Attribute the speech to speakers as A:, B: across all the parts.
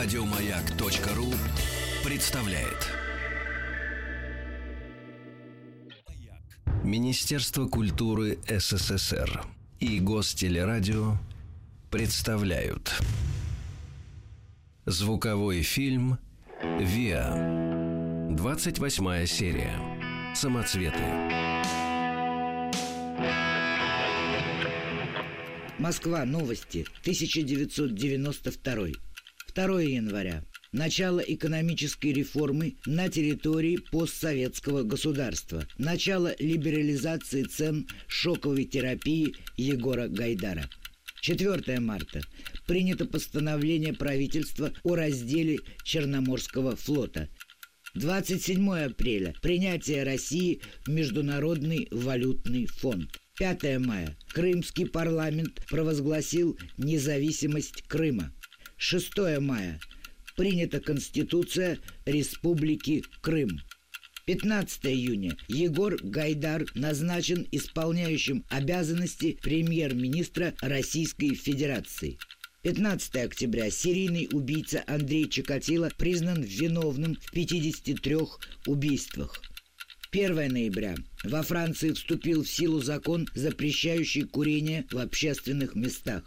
A: Радиомаяк.ру представляет. Министерство культуры СССР и Гостелерадио представляют Звуковой фильм «Виа» 28 серия «Самоцветы»
B: Москва. Новости. 1992. 2 января. Начало экономической реформы на территории постсоветского государства. Начало либерализации цен шоковой терапии Егора Гайдара. 4 марта. Принято постановление правительства о разделе Черноморского флота. 27 апреля. Принятие России в Международный валютный фонд. 5 мая. Крымский парламент провозгласил независимость Крыма. 6 мая. Принята Конституция Республики Крым. 15 июня. Егор Гайдар назначен исполняющим обязанности премьер-министра Российской Федерации. 15 октября. Серийный убийца Андрей Чикатило признан виновным в 53 убийствах. 1 ноября. Во Франции вступил в силу закон, запрещающий курение в общественных местах.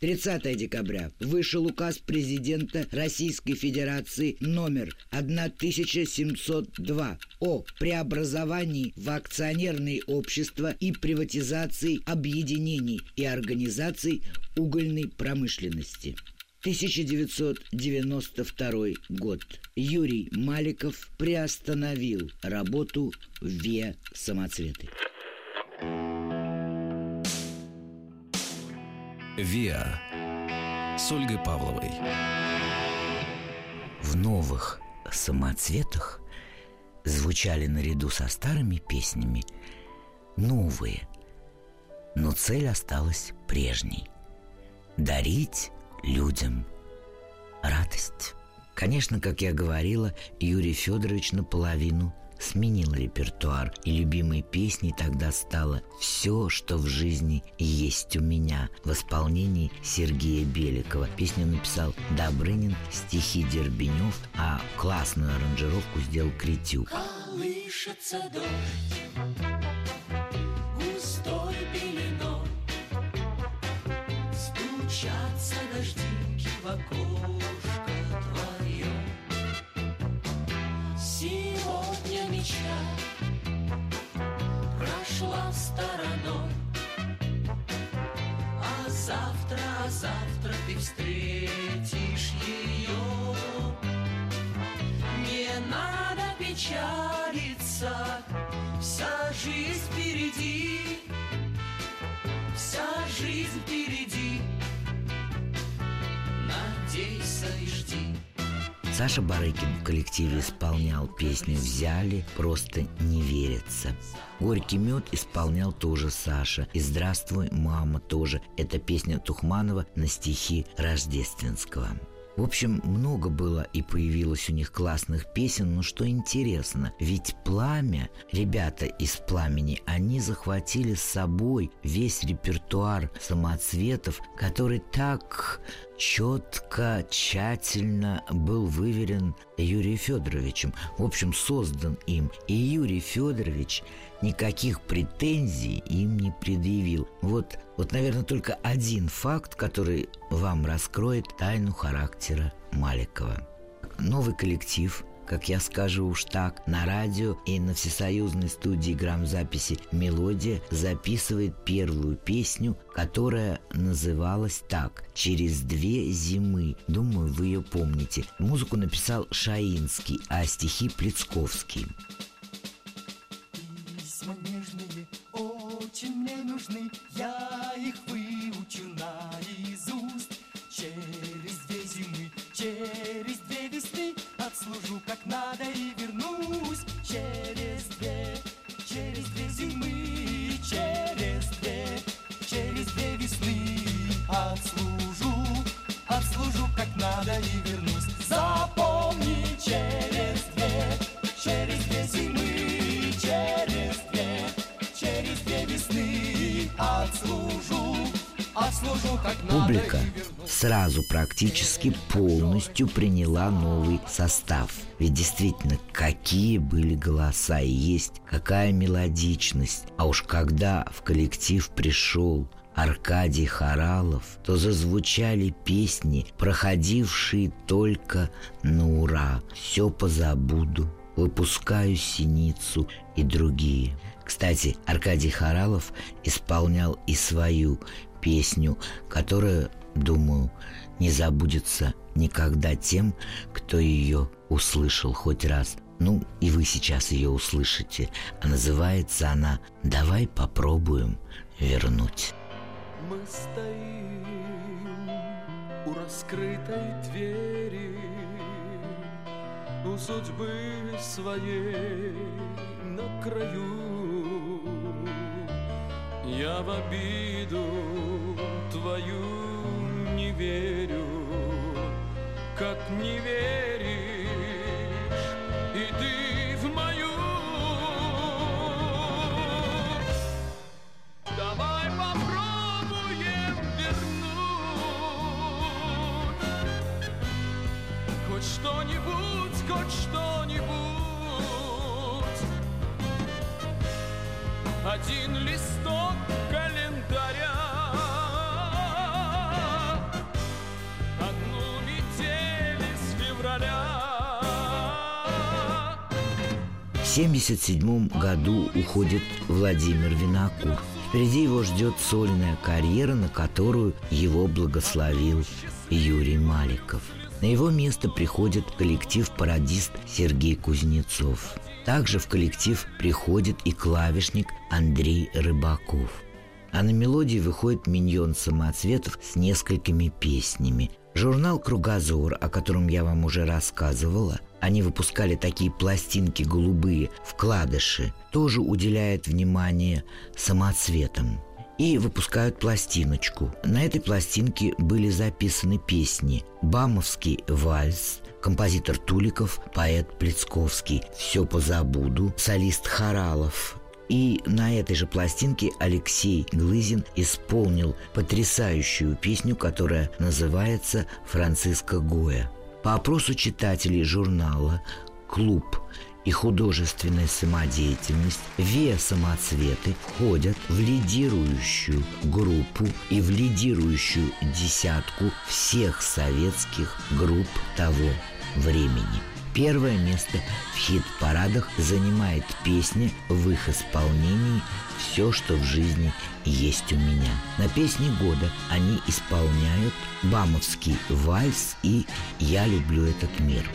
B: 30 декабря вышел указ президента Российской Федерации номер 1702 о преобразовании в акционерные общества и приватизации объединений и организаций угольной промышленности. 1992 год. Юрий Маликов приостановил работу в ВИА «Самоцветы».
A: «Виа» с Ольгой Павловой.
B: В новых самоцветах звучали наряду со старыми песнями новые, но цель осталась прежней – дарить людям радость. Конечно, как я говорила, Юрий Федорович наполовину сменил репертуар, и любимой песней тогда стало «Все, что в жизни есть у меня» в исполнении Сергея Беликова. Песню написал Добрынин, стихи Дербенев, а классную аранжировку сделал Критюк.
C: Колышется дождь Стучатся дождики в окошко прошла стороной, А завтра, а завтра ты встретишь ее. Не надо печалиться, вся жизнь впереди,
B: Саша Барыкин в коллективе исполнял песню «Взяли, просто не верится». «Горький мед» исполнял тоже Саша. И «Здравствуй, мама» тоже. Это песня Тухманова на стихи Рождественского. В общем, много было и появилось у них классных песен, но что интересно, ведь «Пламя», ребята из «Пламени», они захватили с собой весь репертуар самоцветов, который так четко, тщательно был выверен Юрием Федоровичем. В общем, создан им. И Юрий Федорович никаких претензий им не предъявил. Вот, вот, наверное, только один факт, который вам раскроет тайну характера Маликова. Новый коллектив – как я скажу уж так, на радио и на всесоюзной студии грамзаписи «Мелодия» записывает первую песню, которая называлась так «Через две зимы». Думаю, вы ее помните. Музыку написал Шаинский, а стихи Плецковский. Сразу практически полностью приняла новый состав. Ведь действительно, какие были голоса и есть какая мелодичность. А уж когда в коллектив пришел Аркадий Харалов, то зазвучали песни, проходившие только на ура. «Все позабуду», «Выпускаю синицу» и другие. Кстати, Аркадий Харалов исполнял и свою песню, которая, думаю, не забудется никогда тем, кто ее услышал хоть раз. Ну, и вы сейчас ее услышите. А называется она «Давай попробуем вернуть».
D: Мы стоим у раскрытой двери У судьбы своей на краю Я в обиду твою верю Как не веришь и ты в мою. Давай попробуем вернуть Хоть что-нибудь, хоть что-нибудь. Один листок
B: 1977 году уходит Владимир Винокур. Впереди его ждет сольная карьера, на которую его благословил Юрий Маликов. На его место приходит коллектив-пародист Сергей Кузнецов. Также в коллектив приходит и клавишник Андрей Рыбаков. А на мелодии выходит миньон самоцветов с несколькими песнями. Журнал «Кругозор», о котором я вам уже рассказывала, они выпускали такие пластинки голубые, вкладыши, тоже уделяет внимание самоцветам. И выпускают пластиночку. На этой пластинке были записаны песни «Бамовский вальс», композитор Туликов, поэт Плецковский, «Все позабуду», солист Харалов, и на этой же пластинке Алексей Глызин исполнил потрясающую песню, которая называется «Франциско Гоя». По опросу читателей журнала «Клуб» и художественная самодеятельность «Виа самоцветы» входят в лидирующую группу и в лидирующую десятку всех советских групп того времени. Первое место в хит-парадах занимает песня в их исполнении «Все, что в жизни есть у меня». На песне года они исполняют «Бамовский вальс» и «Я люблю этот мир».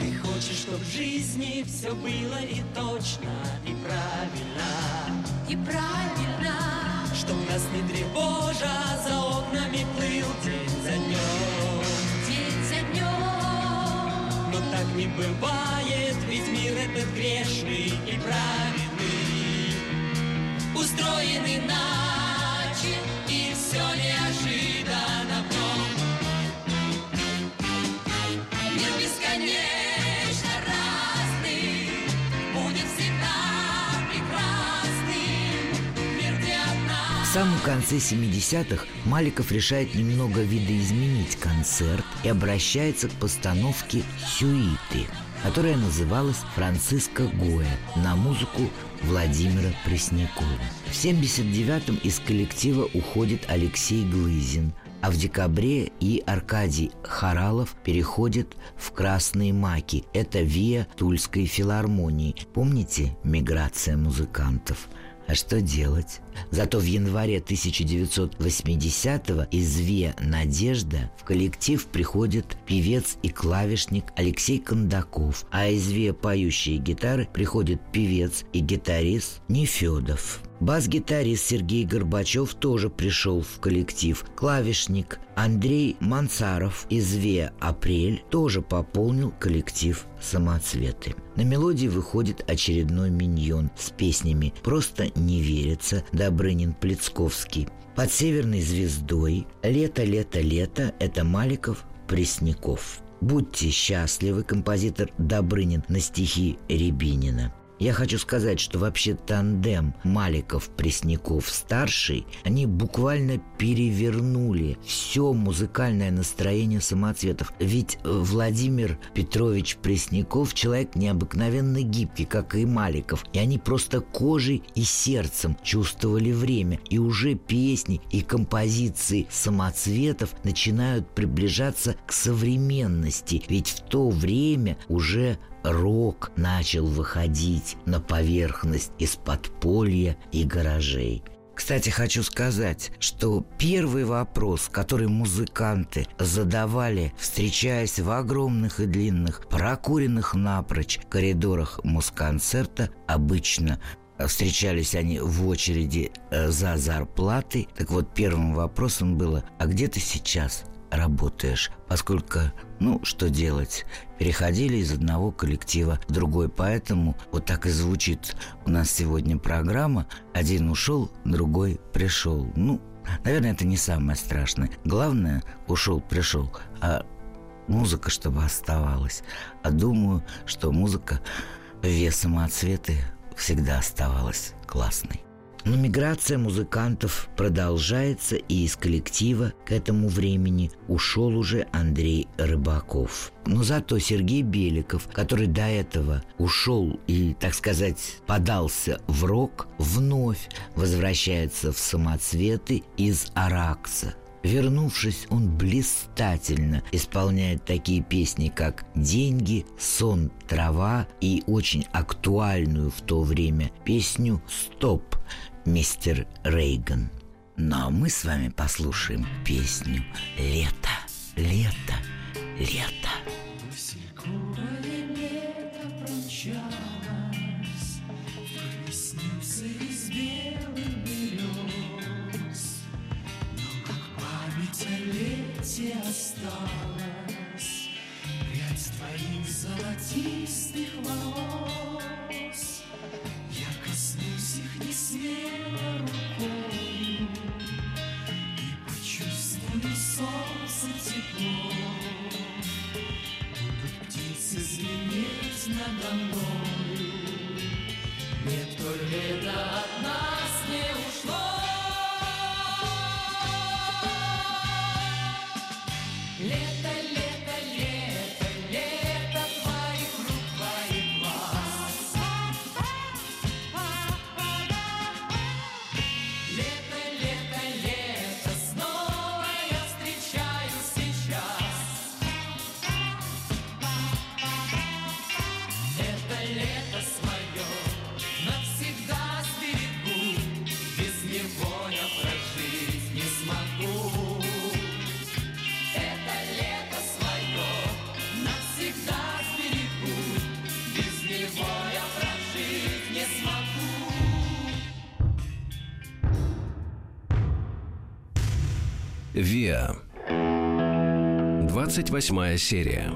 C: Ты хочешь, чтоб в жизни все было и точно, и правильно
E: И правильно,
C: Чтоб нас не тревожа за окнами плыл день не бывает, ведь мир этот грешный и праведный. Устроен иначе, и все неожиданно
B: самом конце 70-х Маликов решает немного видоизменить концерт и обращается к постановке «Сюиты», которая называлась «Франциско Гоя» на музыку Владимира Преснякова. В 79-м из коллектива уходит Алексей Глызин, а в декабре и Аркадий Харалов переходит в «Красные маки». Это ВИА Тульской филармонии. Помните «Миграция музыкантов»? А что делать? Зато в январе 1980-го из ВИА «Надежда» в коллектив приходит певец и клавишник Алексей Кондаков, а из ВИА «Поющие гитары» приходит певец и гитарист Нефедов. Бас-гитарист Сергей Горбачев тоже пришел в коллектив. Клавишник Андрей Мансаров из ВИА «Апрель» тоже пополнил коллектив «Самоцветы». На мелодии выходит очередной миньон с песнями «Просто не верится» Добрынин Плецковский. «Под северной звездой», «Лето, лето, лето» – это Маликов Пресняков. «Будьте счастливы» композитор Добрынин на стихи Рябинина. Я хочу сказать, что вообще тандем Маликов-Пресняков-старший, они буквально перевернули все музыкальное настроение самоцветов. Ведь Владимир Петрович Пресняков человек необыкновенно гибкий, как и Маликов. И они просто кожей и сердцем чувствовали время. И уже песни и композиции самоцветов начинают приближаться к современности. Ведь в то время уже рок начал выходить на поверхность из подполья и гаражей. Кстати, хочу сказать, что первый вопрос, который музыканты задавали, встречаясь в огромных и длинных, прокуренных напрочь коридорах мусконцерта, обычно встречались они в очереди э, за зарплатой. Так вот, первым вопросом было, а где ты сейчас? работаешь, поскольку, ну, что делать, переходили из одного коллектива в другой, поэтому вот так и звучит у нас сегодня программа «Один ушел, другой пришел». Ну, наверное, это не самое страшное. Главное, ушел, пришел, а музыка, чтобы оставалась. А думаю, что музыка весом отцветы всегда оставалась классной. Но миграция музыкантов продолжается, и из коллектива к этому времени ушел уже Андрей Рыбаков. Но зато Сергей Беликов, который до этого ушел и, так сказать, подался в рок, вновь возвращается в самоцветы из Аракса – Вернувшись, он блистательно исполняет такие песни, как «Деньги», «Сон», «Трава» и очень актуальную в то время песню «Стоп», мистер Рейган. Ну а мы с вами послушаем песню «Лето, лето, лето».
C: Золотистых волос. Я коснусь их не смело рукою И почувствую солнце тепло. Будут птицы звенеть надо мною. Нет, то лето от
A: ВИА. 28 серия.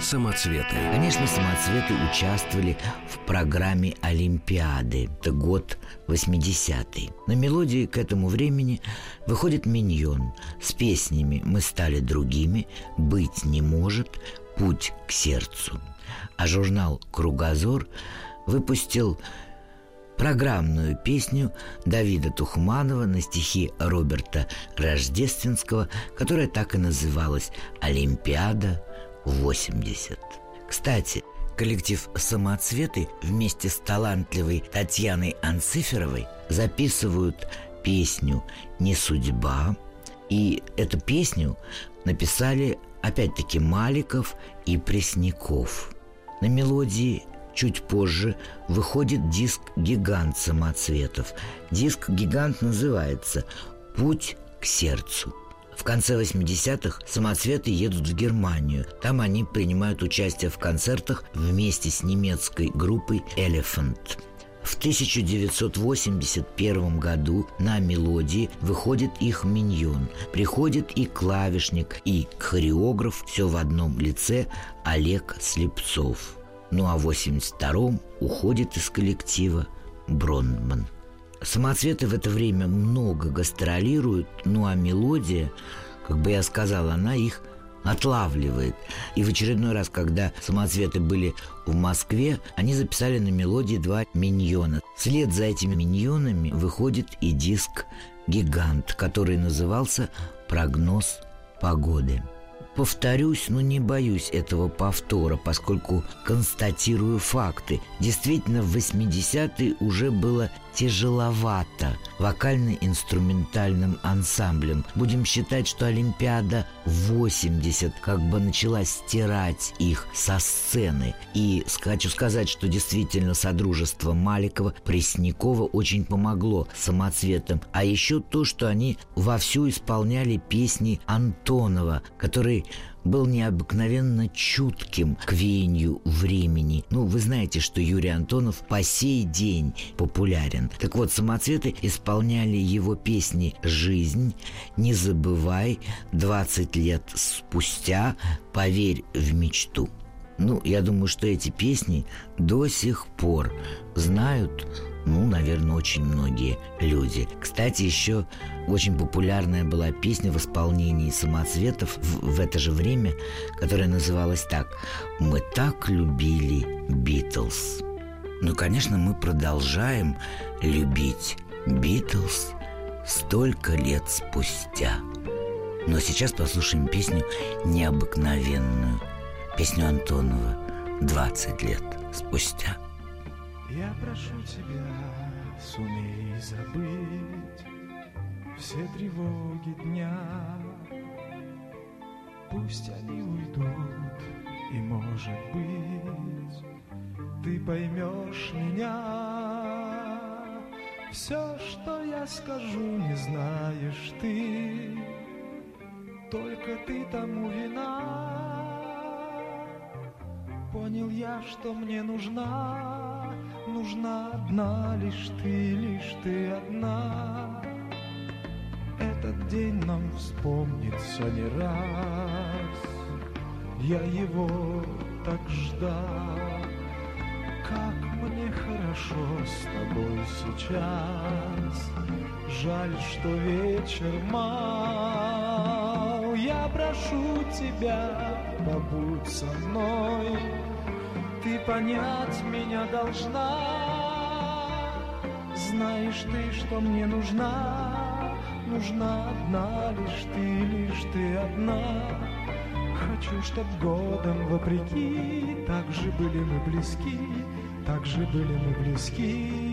A: Самоцветы.
B: Конечно, самоцветы участвовали в программе Олимпиады. Это год 80-й. На мелодии к этому времени выходит «Миньон» с песнями «Мы стали другими», «Быть не может», «Путь к сердцу». А журнал «Кругозор» выпустил программную песню Давида Тухманова на стихи Роберта Рождественского, которая так и называлась «Олимпиада 80». Кстати, коллектив «Самоцветы» вместе с талантливой Татьяной Анциферовой записывают песню «Не судьба», и эту песню написали опять-таки Маликов и Пресняков. На мелодии чуть позже выходит диск «Гигант самоцветов». Диск «Гигант» называется «Путь к сердцу». В конце 80-х самоцветы едут в Германию. Там они принимают участие в концертах вместе с немецкой группой «Elephant». В 1981 году на мелодии выходит их миньон. Приходит и клавишник, и хореограф, все в одном лице Олег Слепцов. Ну а в 82-м уходит из коллектива Бронман. Самоцветы в это время много гастролируют, ну а мелодия, как бы я сказал, она их отлавливает. И в очередной раз, когда самоцветы были в Москве, они записали на мелодии два миньона. Вслед за этими миньонами выходит и диск «Гигант», который назывался «Прогноз погоды». Повторюсь, но не боюсь этого повтора, поскольку констатирую факты. Действительно, в 80-е уже было тяжеловато вокально-инструментальным ансамблем. Будем считать, что Олимпиада 80 как бы начала стирать их со сцены. И хочу сказать, что действительно Содружество Маликова, Преснякова очень помогло самоцветам. А еще то, что они вовсю исполняли песни Антонова, который был необыкновенно чутким к веянию времени. Ну, вы знаете, что Юрий Антонов по сей день популярен. Так вот, самоцветы исполняли его песни «Жизнь», «Не забывай», «20 лет спустя», «Поверь в мечту». Ну, я думаю, что эти песни до сих пор знают ну, наверное, очень многие люди. Кстати, еще очень популярная была песня в исполнении самоцветов в, в это же время, которая называлась так «Мы так любили Битлз». Ну, конечно, мы продолжаем любить Битлз столько лет спустя. Но сейчас послушаем песню необыкновенную, песню Антонова «20 лет спустя».
F: Я прошу тебя, сумей забыть все тревоги дня. Пусть они уйдут, и, может быть, ты поймешь меня. Все, что я скажу, не знаешь ты, только ты тому вина. Понял я, что мне нужна, нужна одна лишь ты, лишь ты одна. Этот день нам вспомнится не раз, я его так ждал. Как мне хорошо с тобой сейчас, жаль, что вечер мал. Я прошу тебя, побудь со мной, ты понять меня должна. Знаешь ты, что мне нужна, нужна одна лишь ты, лишь ты одна. Хочу, чтоб годом вопреки, так же были мы близки, так же были мы близки.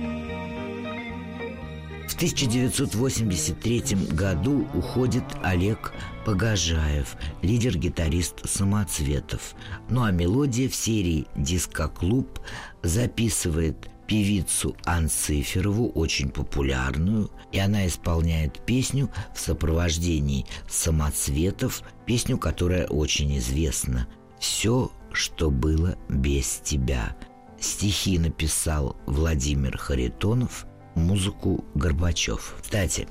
B: В 1983 году уходит Олег Погожаев, лидер-гитарист «Самоцветов». Ну а мелодия в серии «Диско-клуб» записывает певицу Анциферову, очень популярную, и она исполняет песню в сопровождении самоцветов, песню, которая очень известна «Все, что было без тебя». Стихи написал Владимир Харитонов, музыку Горбачев. Кстати,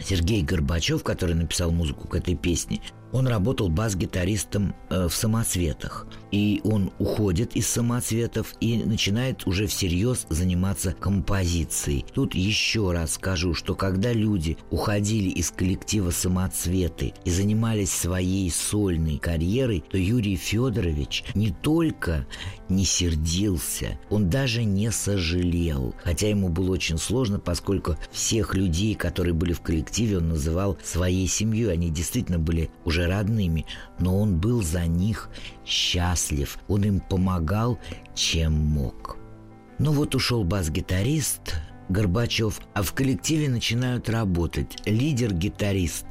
B: Сергей Горбачев, который написал музыку к этой песне, он работал бас-гитаристом э, в самоцветах. И он уходит из самоцветов и начинает уже всерьез заниматься композицией. Тут еще раз скажу, что когда люди уходили из коллектива самоцветы и занимались своей сольной карьерой, то Юрий Федорович не только не сердился, он даже не сожалел. Хотя ему было очень сложно, поскольку всех людей, которые были в коллективе, он называл своей семьей. Они действительно были уже родными, но он был за них счастлив. Он им помогал, чем мог. Ну вот ушел бас-гитарист Горбачев, а в коллективе начинают работать лидер-гитарист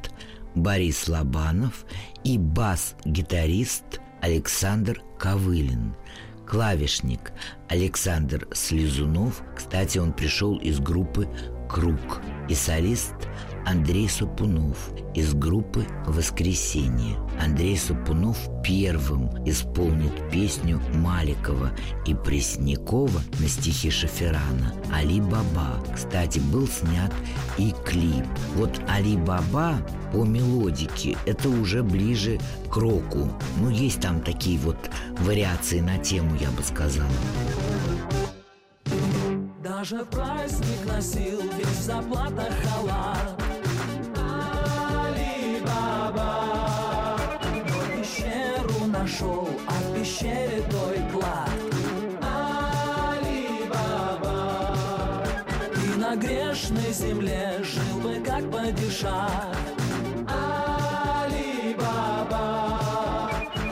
B: Борис Лобанов и бас-гитарист Александр Ковылин – клавишник Александр Слезунов, кстати, он пришел из группы «Круг», и солист Андрей Сапунов из группы «Воскресенье». Андрей Сапунов первым исполнит песню Маликова и Преснякова на стихи Шаферана «Али Баба». Кстати, был снят и клип. Вот «Али Баба» по мелодике это уже ближе к року. Ну, есть там такие вот вариации на тему, я бы сказала.
C: Даже праздник носил весь в заплатах халат Али-Баба Мой нашел, а в пещере той клад. Али-Баба, и на грешной земле жил бы как падишах. Али-Баба,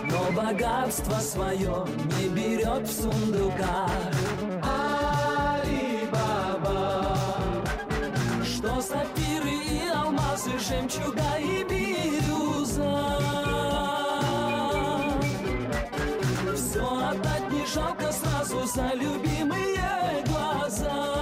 C: но богатство свое не берет в сундуках. Али-Баба, что сапфиры жалко сразу за любимые глаза.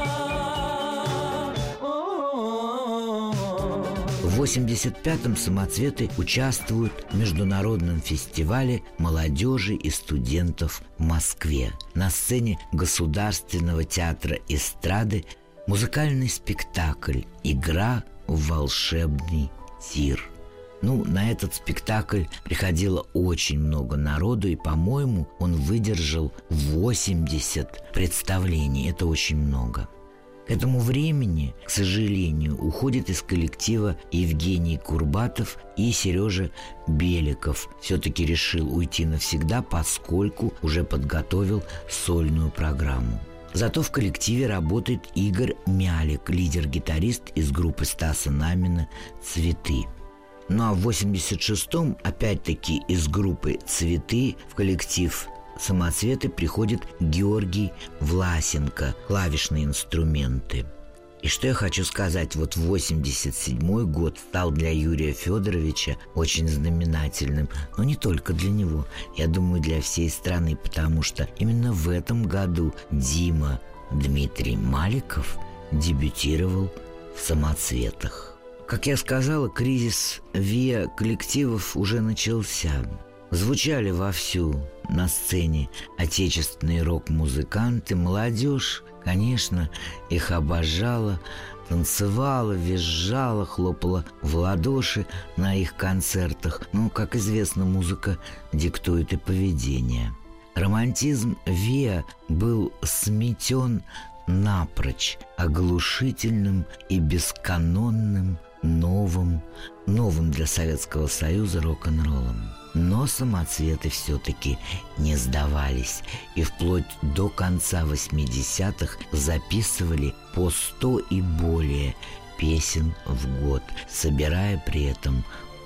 B: В 85-м самоцветы участвуют в международном фестивале молодежи и студентов в Москве. На сцене Государственного театра эстрады музыкальный спектакль «Игра в волшебный тир». Ну, на этот спектакль приходило очень много народу, и, по-моему, он выдержал 80 представлений. Это очень много. К этому времени, к сожалению, уходит из коллектива Евгений Курбатов и Сережа Беликов. Все-таки решил уйти навсегда, поскольку уже подготовил сольную программу. Зато в коллективе работает Игорь Мялик, лидер-гитарист из группы Стаса Намина «Цветы». Ну а в 86-м, опять-таки, из группы «Цветы» в коллектив «Самоцветы» приходит Георгий Власенко, клавишные инструменты. И что я хочу сказать, вот 87 год стал для Юрия Федоровича очень знаменательным, но не только для него, я думаю, для всей страны, потому что именно в этом году Дима Дмитрий Маликов дебютировал в «Самоцветах». Как я сказала, кризис ВИА коллективов уже начался. Звучали вовсю на сцене отечественные рок-музыканты, молодежь, конечно, их обожала, танцевала, визжала, хлопала в ладоши на их концертах. Ну, как известно, музыка диктует и поведение. Романтизм Виа был сметен напрочь оглушительным и бесканонным новым, новым для Советского Союза рок-н-роллом. Но самоцветы все-таки не сдавались и вплоть до конца 80-х записывали по 100 и более песен в год, собирая при этом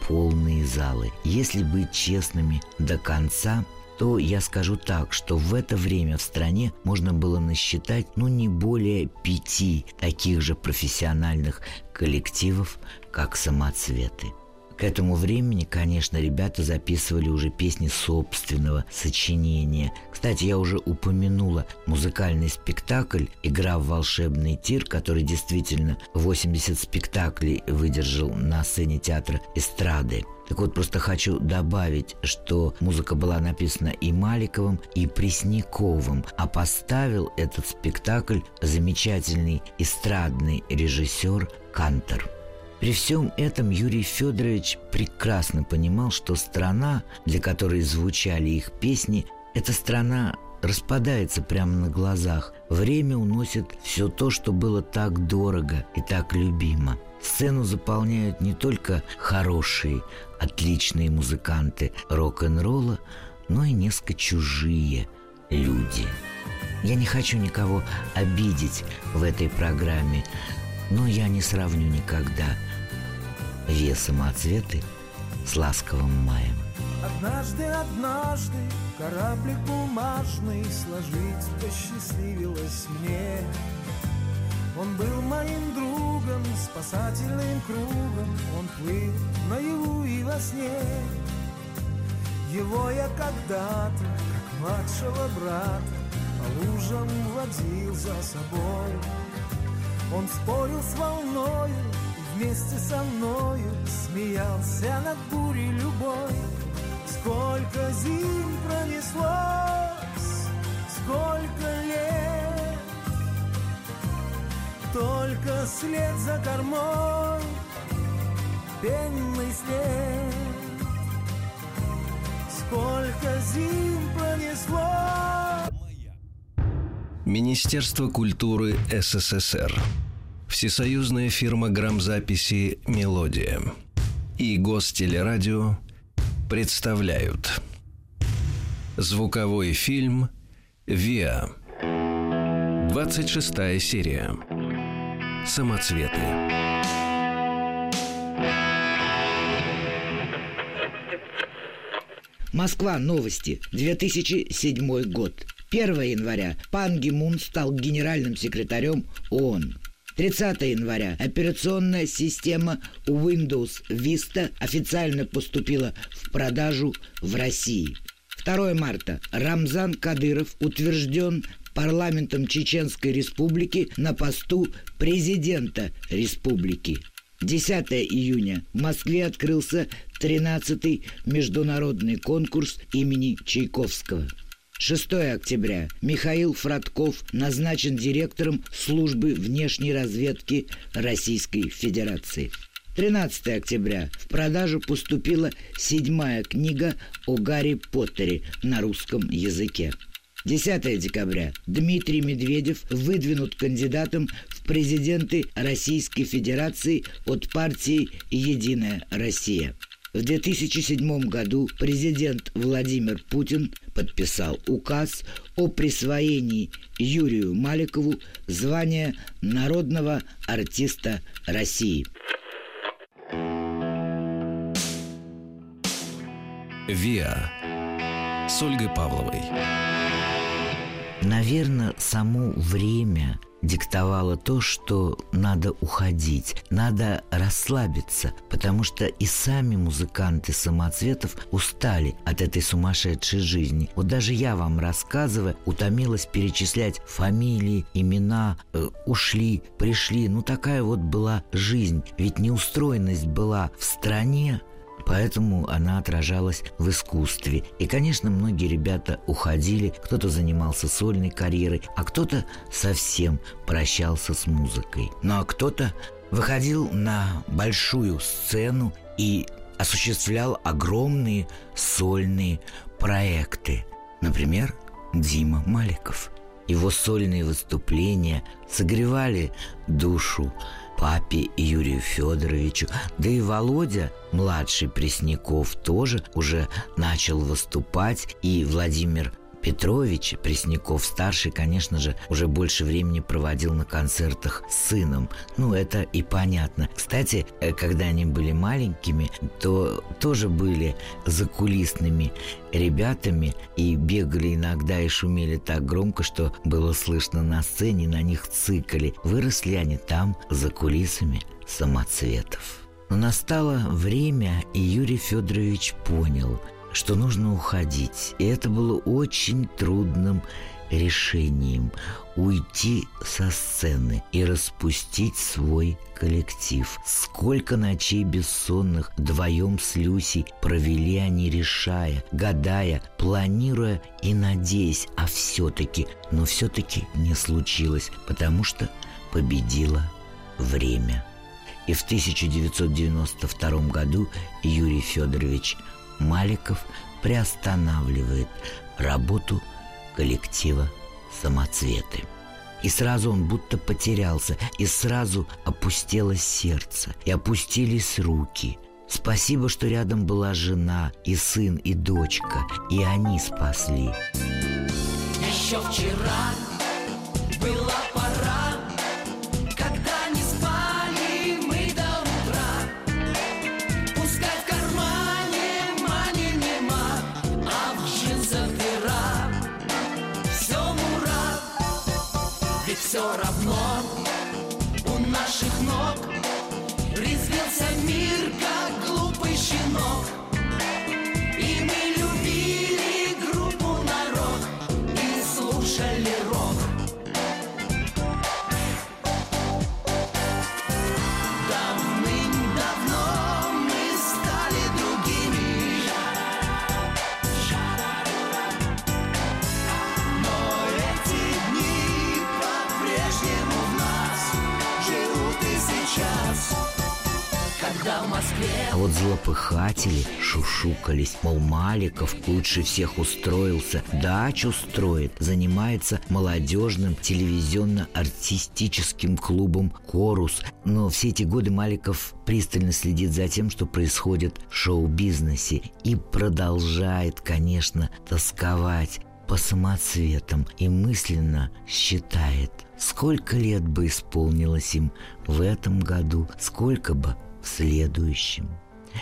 B: полные залы. Если быть честными до конца, то я скажу так, что в это время в стране можно было насчитать ну не более пяти таких же профессиональных коллективов, как самоцветы. К этому времени, конечно, ребята записывали уже песни собственного сочинения. Кстати, я уже упомянула музыкальный спектакль «Игра в волшебный тир», который действительно 80 спектаклей выдержал на сцене театра эстрады. Так вот, просто хочу добавить, что музыка была написана и Маликовым, и Пресняковым, а поставил этот спектакль замечательный эстрадный режиссер Кантер. При всем этом Юрий Федорович прекрасно понимал, что страна, для которой звучали их песни, эта страна распадается прямо на глазах. Время уносит все то, что было так дорого и так любимо. Сцену заполняют не только хорошие, отличные музыканты рок-н-ролла, но и несколько чужие люди. Я не хочу никого обидеть в этой программе, но я не сравню никогда вес самоцветы с ласковым маем.
F: Однажды, однажды кораблик бумажный сложить посчастливилось мне. Он был моим другом, спасательным кругом, он плыл наяву и во сне. Его я когда-то, как младшего брата, по лужам водил за собой. Он спорил с волною вместе со мною смеялся над бурей любой. Сколько зим пронеслось, сколько лет, только след за кормой, пенный след. Сколько зим пронеслось.
A: Министерство культуры СССР. Всесоюзная фирма грамзаписи «Мелодия» и Гостелерадио представляют Звуковой фильм «Виа». 26 серия. Самоцветы.
B: Москва. Новости. 2007 год. 1 января Пан Ги Мун стал генеральным секретарем ООН. 30 января операционная система Windows Vista официально поступила в продажу в России. 2 марта Рамзан Кадыров утвержден парламентом Чеченской Республики на посту президента республики. 10 июня в Москве открылся 13-й международный конкурс имени Чайковского. 6 октября Михаил Фродков назначен директором службы внешней разведки Российской Федерации. 13 октября в продажу поступила седьмая книга о Гарри Поттере на русском языке. 10 декабря Дмитрий Медведев выдвинут кандидатом в президенты Российской Федерации от партии «Единая Россия». В 2007 году президент Владимир Путин подписал указ о присвоении Юрию Маликову звания народного артиста России.
A: «Виа» с Ольгой Павловой.
B: Наверное, само время диктовало то, что надо уходить, надо расслабиться, потому что и сами музыканты самоцветов устали от этой сумасшедшей жизни. Вот даже я вам рассказывая, утомилась перечислять фамилии, имена, э, ушли, пришли. Ну такая вот была жизнь. Ведь неустроенность была в стране, Поэтому она отражалась в искусстве. И, конечно, многие ребята уходили, кто-то занимался сольной карьерой, а кто-то совсем прощался с музыкой. Ну а кто-то выходил на большую сцену и осуществлял огромные сольные проекты. Например, Дима Маликов. Его сольные выступления согревали душу папе Юрию Федоровичу. Да и Володя, младший Пресняков, тоже уже начал выступать. И Владимир Петрович Пресняков старший, конечно же, уже больше времени проводил на концертах с сыном. Ну, это и понятно. Кстати, э, когда они были маленькими, то тоже были закулисными ребятами и бегали иногда и шумели так громко, что было слышно на сцене, на них цикали. Выросли они там за кулисами самоцветов. Но настало время, и Юрий Федорович понял – что нужно уходить. И это было очень трудным решением уйти со сцены и распустить свой коллектив. Сколько ночей бессонных вдвоем с Люсей провели они, решая, гадая, планируя и надеясь, а все-таки, но все-таки не случилось, потому что победило время. И в 1992 году Юрий Федорович Маликов приостанавливает работу коллектива «Самоцветы». И сразу он будто потерялся, и сразу опустелось сердце, и опустились руки. Спасибо, что рядом была жена, и сын, и дочка, и они спасли.
C: Еще вчера была пора,
B: вот злопыхатели шушукались, мол, Маликов лучше всех устроился, дачу строит, занимается молодежным телевизионно-артистическим клубом «Корус». Но все эти годы Маликов пристально следит за тем, что происходит в шоу-бизнесе и продолжает, конечно, тосковать по самоцветам и мысленно считает, сколько лет бы исполнилось им в этом году, сколько бы в следующем.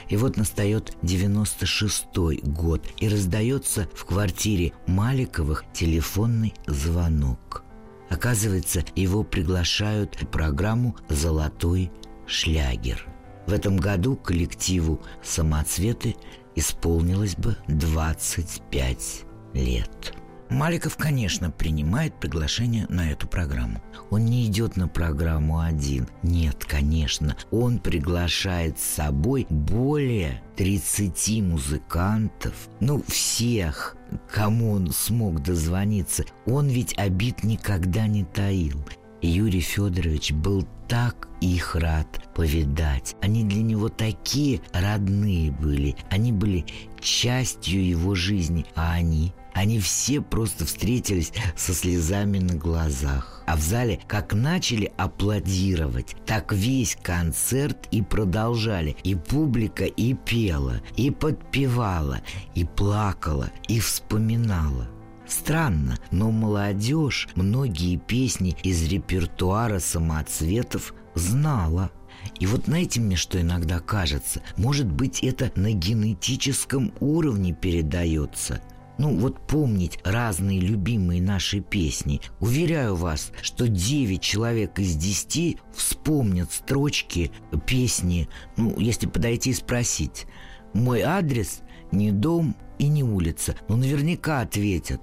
B: И вот настает 96-й год, и раздается в квартире Маликовых телефонный звонок. Оказывается, его приглашают в программу «Золотой шлягер». В этом году коллективу «Самоцветы» исполнилось бы 25 лет. Маликов, конечно, принимает приглашение на эту программу. Он не идет на программу один. Нет, конечно. Он приглашает с собой более 30 музыкантов. Ну, всех, кому он смог дозвониться. Он ведь обид никогда не таил. Юрий Федорович был так их рад повидать. Они для него такие родные были. Они были частью его жизни, а они они все просто встретились со слезами на глазах. А в зале как начали аплодировать, так весь концерт и продолжали. И публика и пела, и подпевала, и плакала, и вспоминала. Странно, но молодежь многие песни из репертуара самоцветов знала. И вот знаете мне, что иногда кажется? Может быть, это на генетическом уровне передается – ну вот помнить разные любимые наши песни. Уверяю вас, что 9 человек из 10 вспомнят строчки песни, ну, если подойти и спросить. Мой адрес не дом и не улица, но наверняка ответят.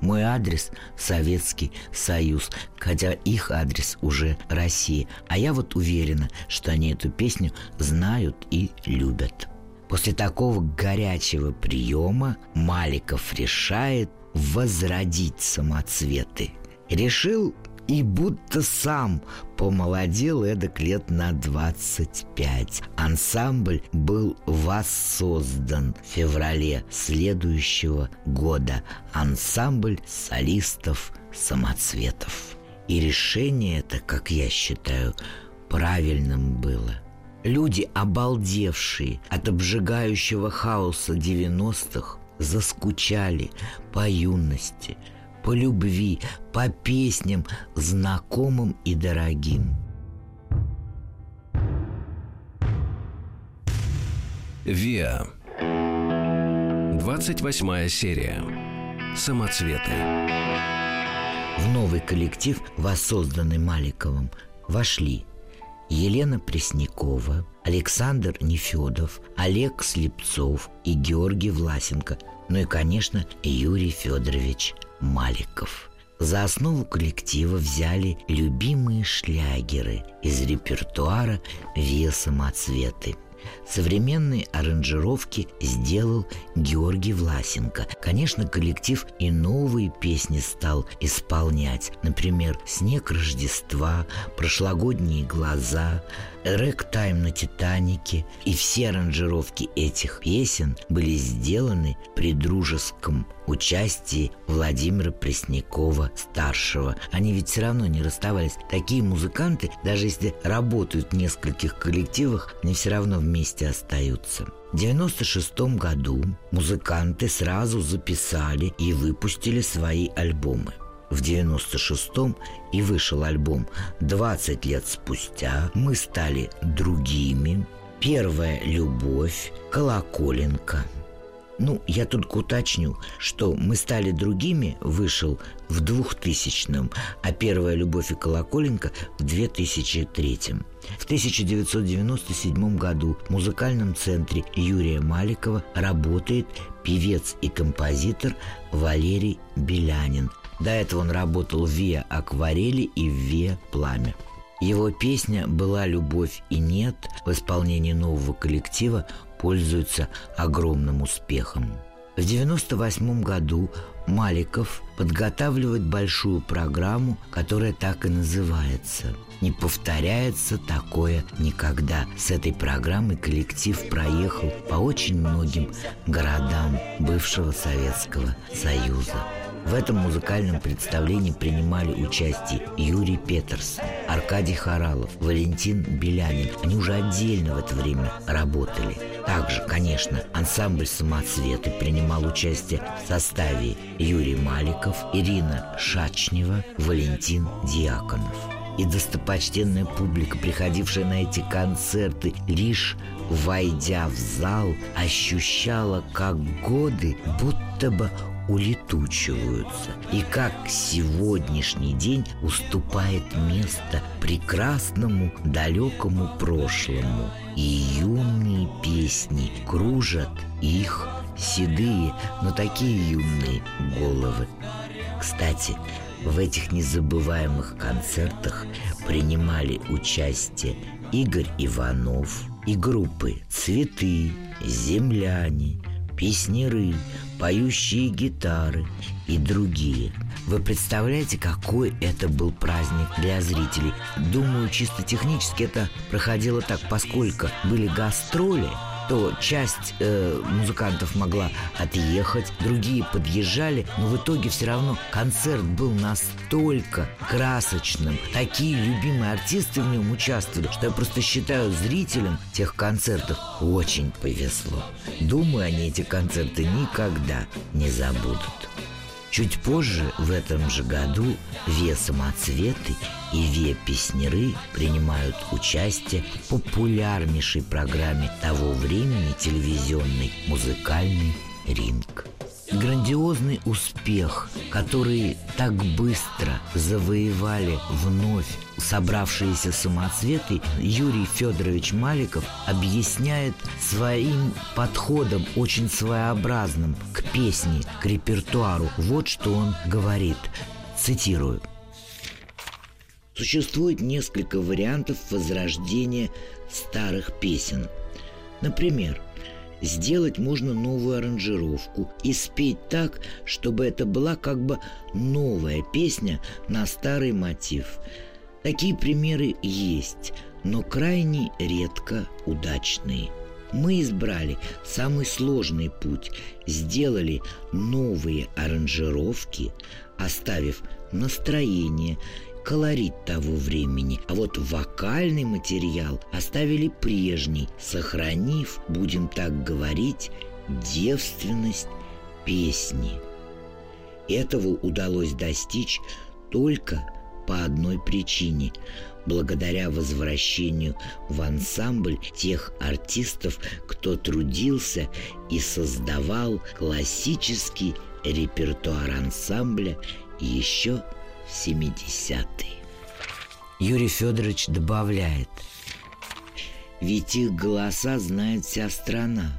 B: Мой адрес – Советский Союз, хотя их адрес уже Россия. А я вот уверена, что они эту песню знают и любят. После такого горячего приема Маликов решает возродить самоцветы. Решил и будто сам помолодел эдак лет на 25. Ансамбль был воссоздан в феврале следующего года. Ансамбль солистов самоцветов. И решение это, как я считаю, правильным было – Люди, обалдевшие от обжигающего хаоса 90-х, заскучали по юности, по любви, по песням, знакомым и дорогим.
A: Виа. 28 серия. Самоцветы.
B: В новый коллектив, воссозданный Маликовым, вошли Елена Преснякова, Александр Нефедов, Олег Слепцов и Георгий Власенко, ну и, конечно, Юрий Федорович Маликов. За основу коллектива взяли любимые шлягеры из репертуара «Виа самоцветы». Современные аранжировки сделал Георгий Власенко. Конечно, коллектив и новые песни стал исполнять. Например, «Снег Рождества», «Прошлогодние глаза», «Рэк-тайм на Титанике». И все аранжировки этих песен были сделаны при дружеском участии Владимира Преснякова-старшего. Они ведь все равно не расставались. Такие музыканты, даже если работают в нескольких коллективах, они все равно вместе остаются. В 1996 году музыканты сразу записали и выпустили свои альбомы. В 96-м и вышел альбом «20 лет спустя мы стали другими», «Первая любовь», «Колоколенко», ну, я только уточню, что «Мы стали другими» вышел в 2000-м, а «Первая любовь и колоколенко» в 2003 -м. В 1997 году в музыкальном центре Юрия Маликова работает певец и композитор Валерий Белянин. До этого он работал в «Виа Акварели» и в «Виа Пламя». Его песня «Была любовь и нет» в исполнении нового коллектива пользуется огромным успехом. В 1998 году Маликов подготавливает большую программу, которая так и называется «Не повторяется такое никогда». С этой программой коллектив проехал по очень многим городам бывшего Советского Союза. В этом музыкальном представлении принимали участие Юрий Петерс, Аркадий Харалов, Валентин Белянин. Они уже отдельно в это время работали. Также, конечно, ансамбль «Самоцветы» принимал участие в составе Юрий Маликов, Ирина Шачнева, Валентин Диаконов. И достопочтенная публика, приходившая на эти концерты, лишь войдя в зал, ощущала, как годы будто бы улетучиваются, и как сегодняшний день уступает место прекрасному далекому прошлому, и юные песни кружат их седые, но такие юные головы. Кстати, в этих незабываемых концертах принимали участие Игорь Иванов и группы «Цветы», «Земляне», песнеры, поющие гитары и другие. Вы представляете, какой это был праздник для зрителей? Думаю, чисто технически это проходило так, поскольку были гастроли – то часть э, музыкантов могла отъехать, другие подъезжали, но в итоге все равно концерт был настолько красочным, такие любимые артисты в нем участвовали, что я просто считаю зрителям тех концертов очень повезло. Думаю, они эти концерты никогда не забудут. Чуть позже в этом же году Ве самоцветы и Ве песнеры принимают участие в популярнейшей программе того времени телевизионный музыкальный ринг. Грандиозный успех, который так быстро завоевали вновь собравшиеся самоцветы, Юрий Федорович Маликов объясняет своим подходом, очень своеобразным к песне, к репертуару. Вот что он говорит. Цитирую. Существует несколько вариантов возрождения старых песен. Например, Сделать можно новую аранжировку и спеть так, чтобы это была как бы новая песня на старый мотив. Такие примеры есть, но крайне редко удачные. Мы избрали самый сложный путь, сделали новые аранжировки, оставив настроение, колорит того времени, а вот вокальный материал оставили прежний, сохранив, будем так говорить, девственность песни. Этого удалось достичь только по одной причине – благодаря возвращению в ансамбль тех артистов, кто трудился и создавал классический репертуар ансамбля еще 70-е. Юрий Федорович добавляет, ведь их голоса знает вся страна.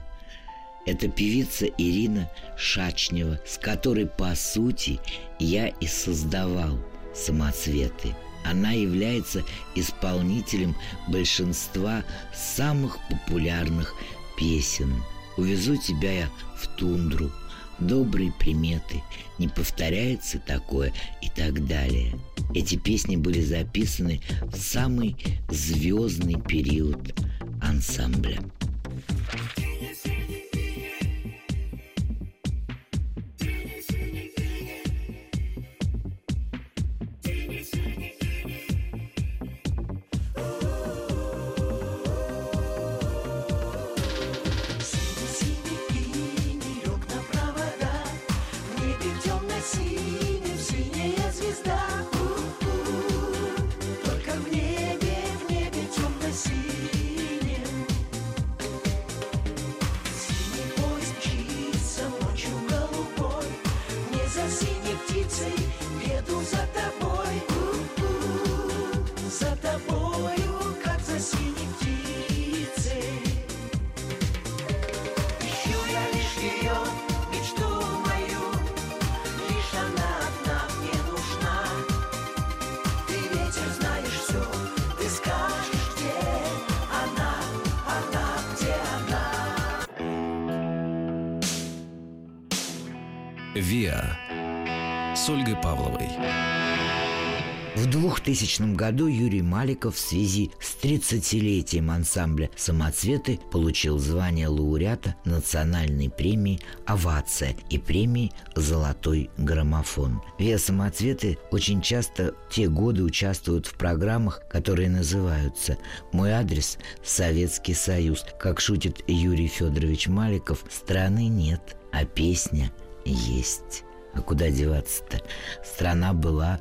B: Это певица Ирина Шачнева, с которой, по сути, я и создавал самоцветы. Она является исполнителем большинства самых популярных песен. «Увезу тебя я в тундру», добрые приметы, не повторяется такое и так далее. Эти песни были записаны в самый звездный период ансамбля.
A: С Ольгой Павловой.
B: В 2000 году Юрий Маликов в связи с 30-летием ансамбля «Самоцветы» получил звание лауреата национальной премии «Овация» и премии «Золотой граммофон». Виа «Самоцветы» очень часто в те годы участвуют в программах, которые называются «Мой адрес – Советский Союз». Как шутит Юрий Федорович Маликов, страны нет, а песня есть. А куда деваться-то? Страна была,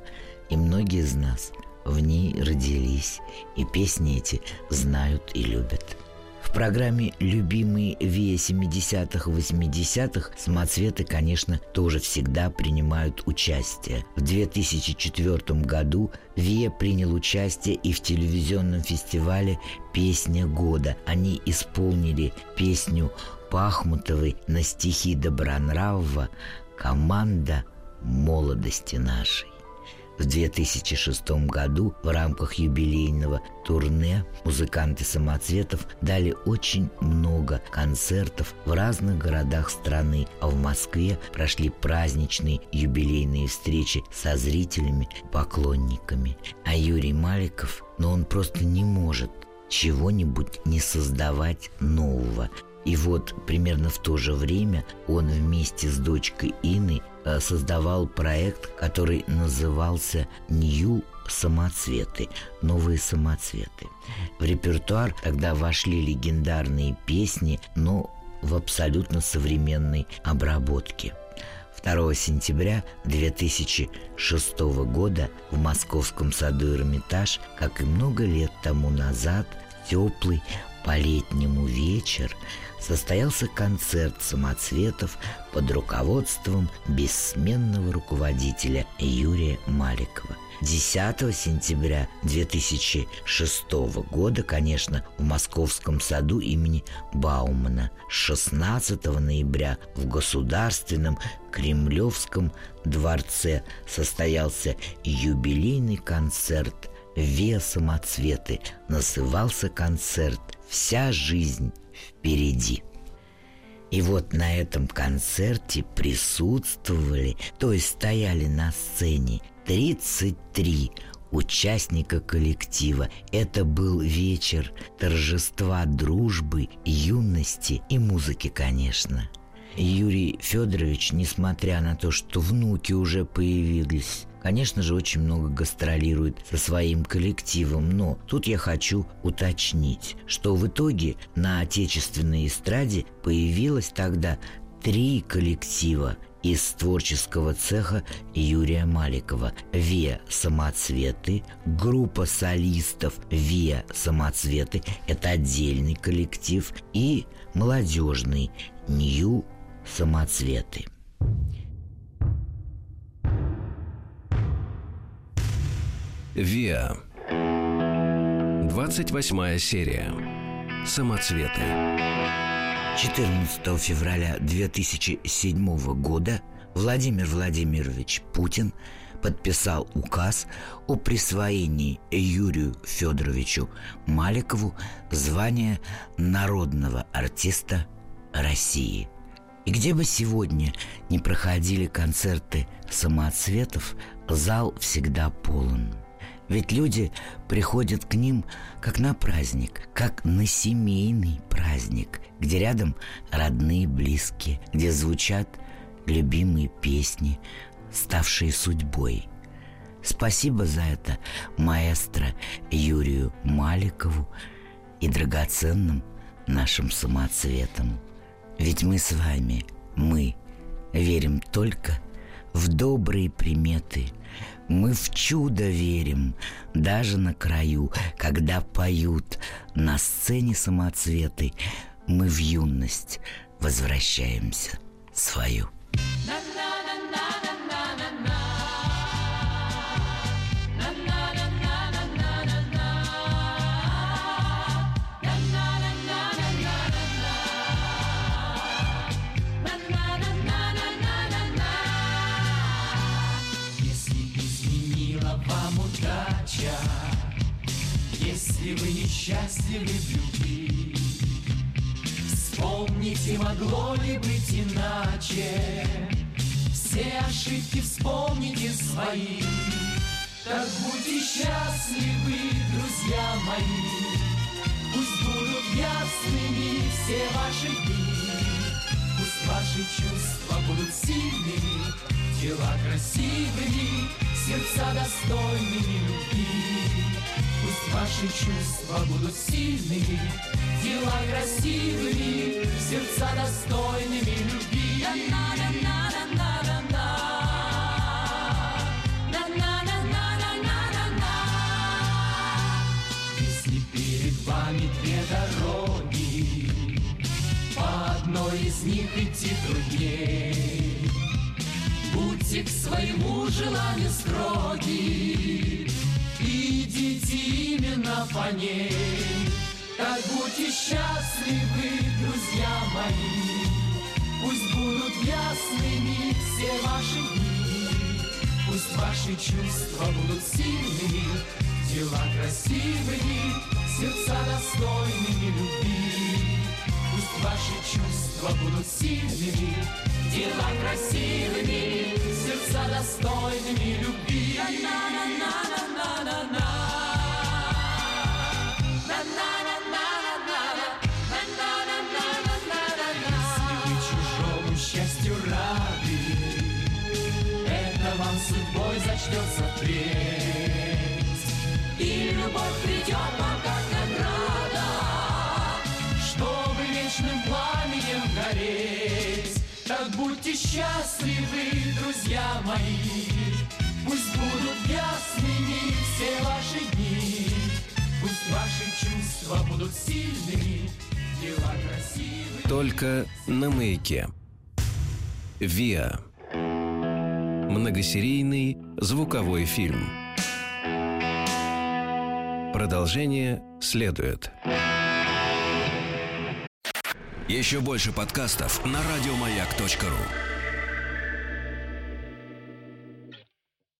B: и многие из нас в ней родились, и песни эти знают и любят. В программе «Любимые Виа 70-х, 80-х» самоцветы, конечно, тоже всегда принимают участие. В 2004 году Виа принял участие и в телевизионном фестивале «Песня года». Они исполнили песню Пахмутовой на стихи Добронравова «Команда молодости нашей». В 2006 году в рамках юбилейного турне музыканты самоцветов дали очень много концертов в разных городах страны, а в Москве прошли праздничные юбилейные встречи со зрителями, поклонниками. А Юрий Маликов, но он просто не может чего-нибудь не создавать нового. И вот примерно в то же время он вместе с дочкой Иной э, создавал проект, который назывался «Нью самоцветы, новые самоцветы. В репертуар тогда вошли легендарные песни, но в абсолютно современной обработке. 2 сентября 2006 года в Московском саду Эрмитаж, как и много лет тому назад, теплый по-летнему вечер состоялся концерт самоцветов под руководством бессменного руководителя Юрия Маликова. 10 сентября 2006 года, конечно, в Московском саду имени Баумана. 16 ноября в Государственном Кремлевском дворце состоялся юбилейный концерт «Ве самоцветы». Назывался концерт «Вся жизнь впереди». И вот на этом концерте присутствовали, то есть стояли на сцене 33 участника коллектива. Это был вечер торжества дружбы, юности и музыки, конечно. Юрий Федорович, несмотря на то, что внуки уже появились, конечно же, очень много гастролирует со своим коллективом, но тут я хочу уточнить, что в итоге на отечественной эстраде появилось тогда три коллектива из творческого цеха Юрия Маликова. Виа «Самоцветы», группа солистов Виа «Самоцветы» — это отдельный коллектив, и молодежный Нью «Самоцветы».
A: «Виа». 28 серия. Самоцветы.
B: 14 февраля 2007 года Владимир Владимирович Путин подписал указ о присвоении Юрию Федоровичу Маликову звания народного артиста России. И где бы сегодня не проходили концерты самоцветов, зал всегда полон – ведь люди приходят к ним как на праздник, как на семейный праздник, где рядом родные, близкие, где звучат любимые песни, ставшие судьбой. Спасибо за это маэстро Юрию Маликову и драгоценным нашим самоцветам. Ведь мы с вами, мы верим только в добрые приметы – мы в чудо верим, даже на краю, когда поют на сцене самоцветы, мы в юность возвращаемся свою.
C: Если вы несчастливы в любви Вспомните, могло ли быть иначе все ошибки вспомните свои. Так будьте счастливы, друзья мои, Пусть будут ясными все ваши дни, Пусть ваши чувства будут сильными, Тела красивыми, сердца достойными любви. Пусть ваши чувства будут сильными, Дела красивыми, сердца достойными. Любви. Если перед вами две дороги, По одной из них идти трудней, Будьте к своему желанию строги, Идите именно по ней. Так будьте счастливы, друзья мои, Пусть будут ясными все ваши дни, Пусть ваши чувства будут сильными, Дела красивыми, сердца достойными любви. Пусть ваши чувства будут сильными, Дела красивыми, сердца достойными любви. Счастливы, друзья мои, Пусть будут ясными все ваши дни, Пусть ваши чувства будут сильными, дела красивые.
A: Только на маяке. ВИА. Многосерийный звуковой фильм. Продолжение следует. Еще больше подкастов на радиомаяк.ру.